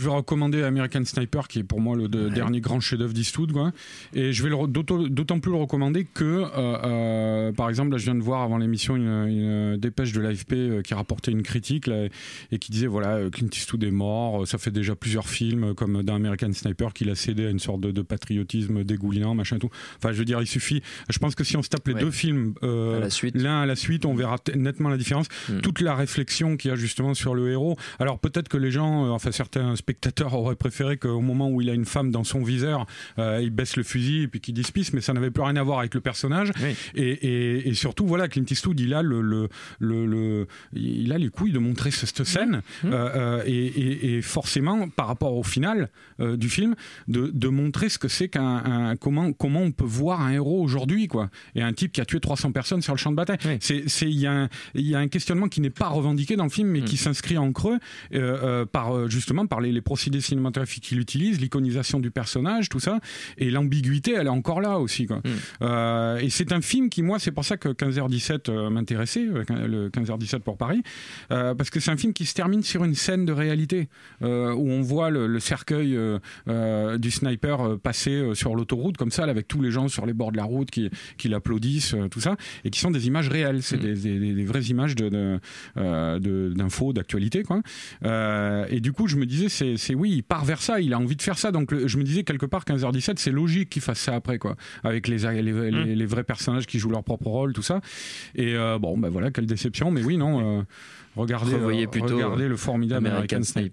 Je vais recommander American Sniper, qui est pour moi le dernier grand chef-d'œuvre d'Eastwood. Et je vais d'autant plus le recommander que, euh, euh, par exemple, là, je viens de voir avant l'émission une, dépêche de l'AFP euh, qui rapportait une critique là, et qui disait voilà, Clint Eastwood est mort, ça fait déjà plusieurs films comme dans American Sniper qu'il a cédé à une sorte de, patriotisme dégoulinant, machin et tout. Enfin, je veux dire, il suffit. Je pense que si on se tape les deux films l'un à la suite, on verra nettement la différence. Hmm. Toute la réflexion qu'il y a justement sur le héros. Alors peut-être que les gens, enfin certains spectateur aurait préféré qu'au moment où il a une femme dans son viseur, euh, il baisse le fusil et puis qu'il dise mais ça n'avait plus rien à voir avec le personnage. Et, surtout, voilà, Clint Eastwood, il a le, le, le, il a les couilles de montrer cette scène mmh. Mmh. Euh, euh, et, forcément, par rapport au final du film, de, de, montrer ce que c'est qu'un comment comment on peut voir un héros aujourd'hui, quoi. Et un type qui a tué 300 personnes sur le champ de bataille. C'est il y, a un, y a un questionnement qui n'est pas revendiqué dans le film, mais mmh. qui s'inscrit en creux par justement par les les procédés cinématographiques qu'il utilise, l'iconisation du personnage, tout ça, et l'ambiguïté, elle est encore là aussi. Quoi. Hmm. Euh, et c'est un film qui, moi, c'est pour ça que 15h17 euh, m'intéressait, euh, le 15h17 pour Paris, parce que c'est un film qui se termine sur une scène de réalité, où on voit le, cercueil du sniper passer sur l'autoroute, comme ça, avec tous les gens sur les bords de la route qui, qui l'applaudissent, tout ça, et qui sont des images réelles, c'est hmm. des, des, vraies images d'infos, de, de, d'actualité. Quoi. et du coup, je me disais, c'est c'est oui, il part vers ça, il a envie de faire ça. Donc je me disais quelque part 15h17, c'est logique qu'il fasse ça après, quoi, avec les, les, les, vrais personnages qui jouent leur propre rôle, tout ça. Et euh, bon, ben voilà, quelle déception, mais oui, non. Euh, regardez, euh, plutôt regardez le formidable American, Sniper.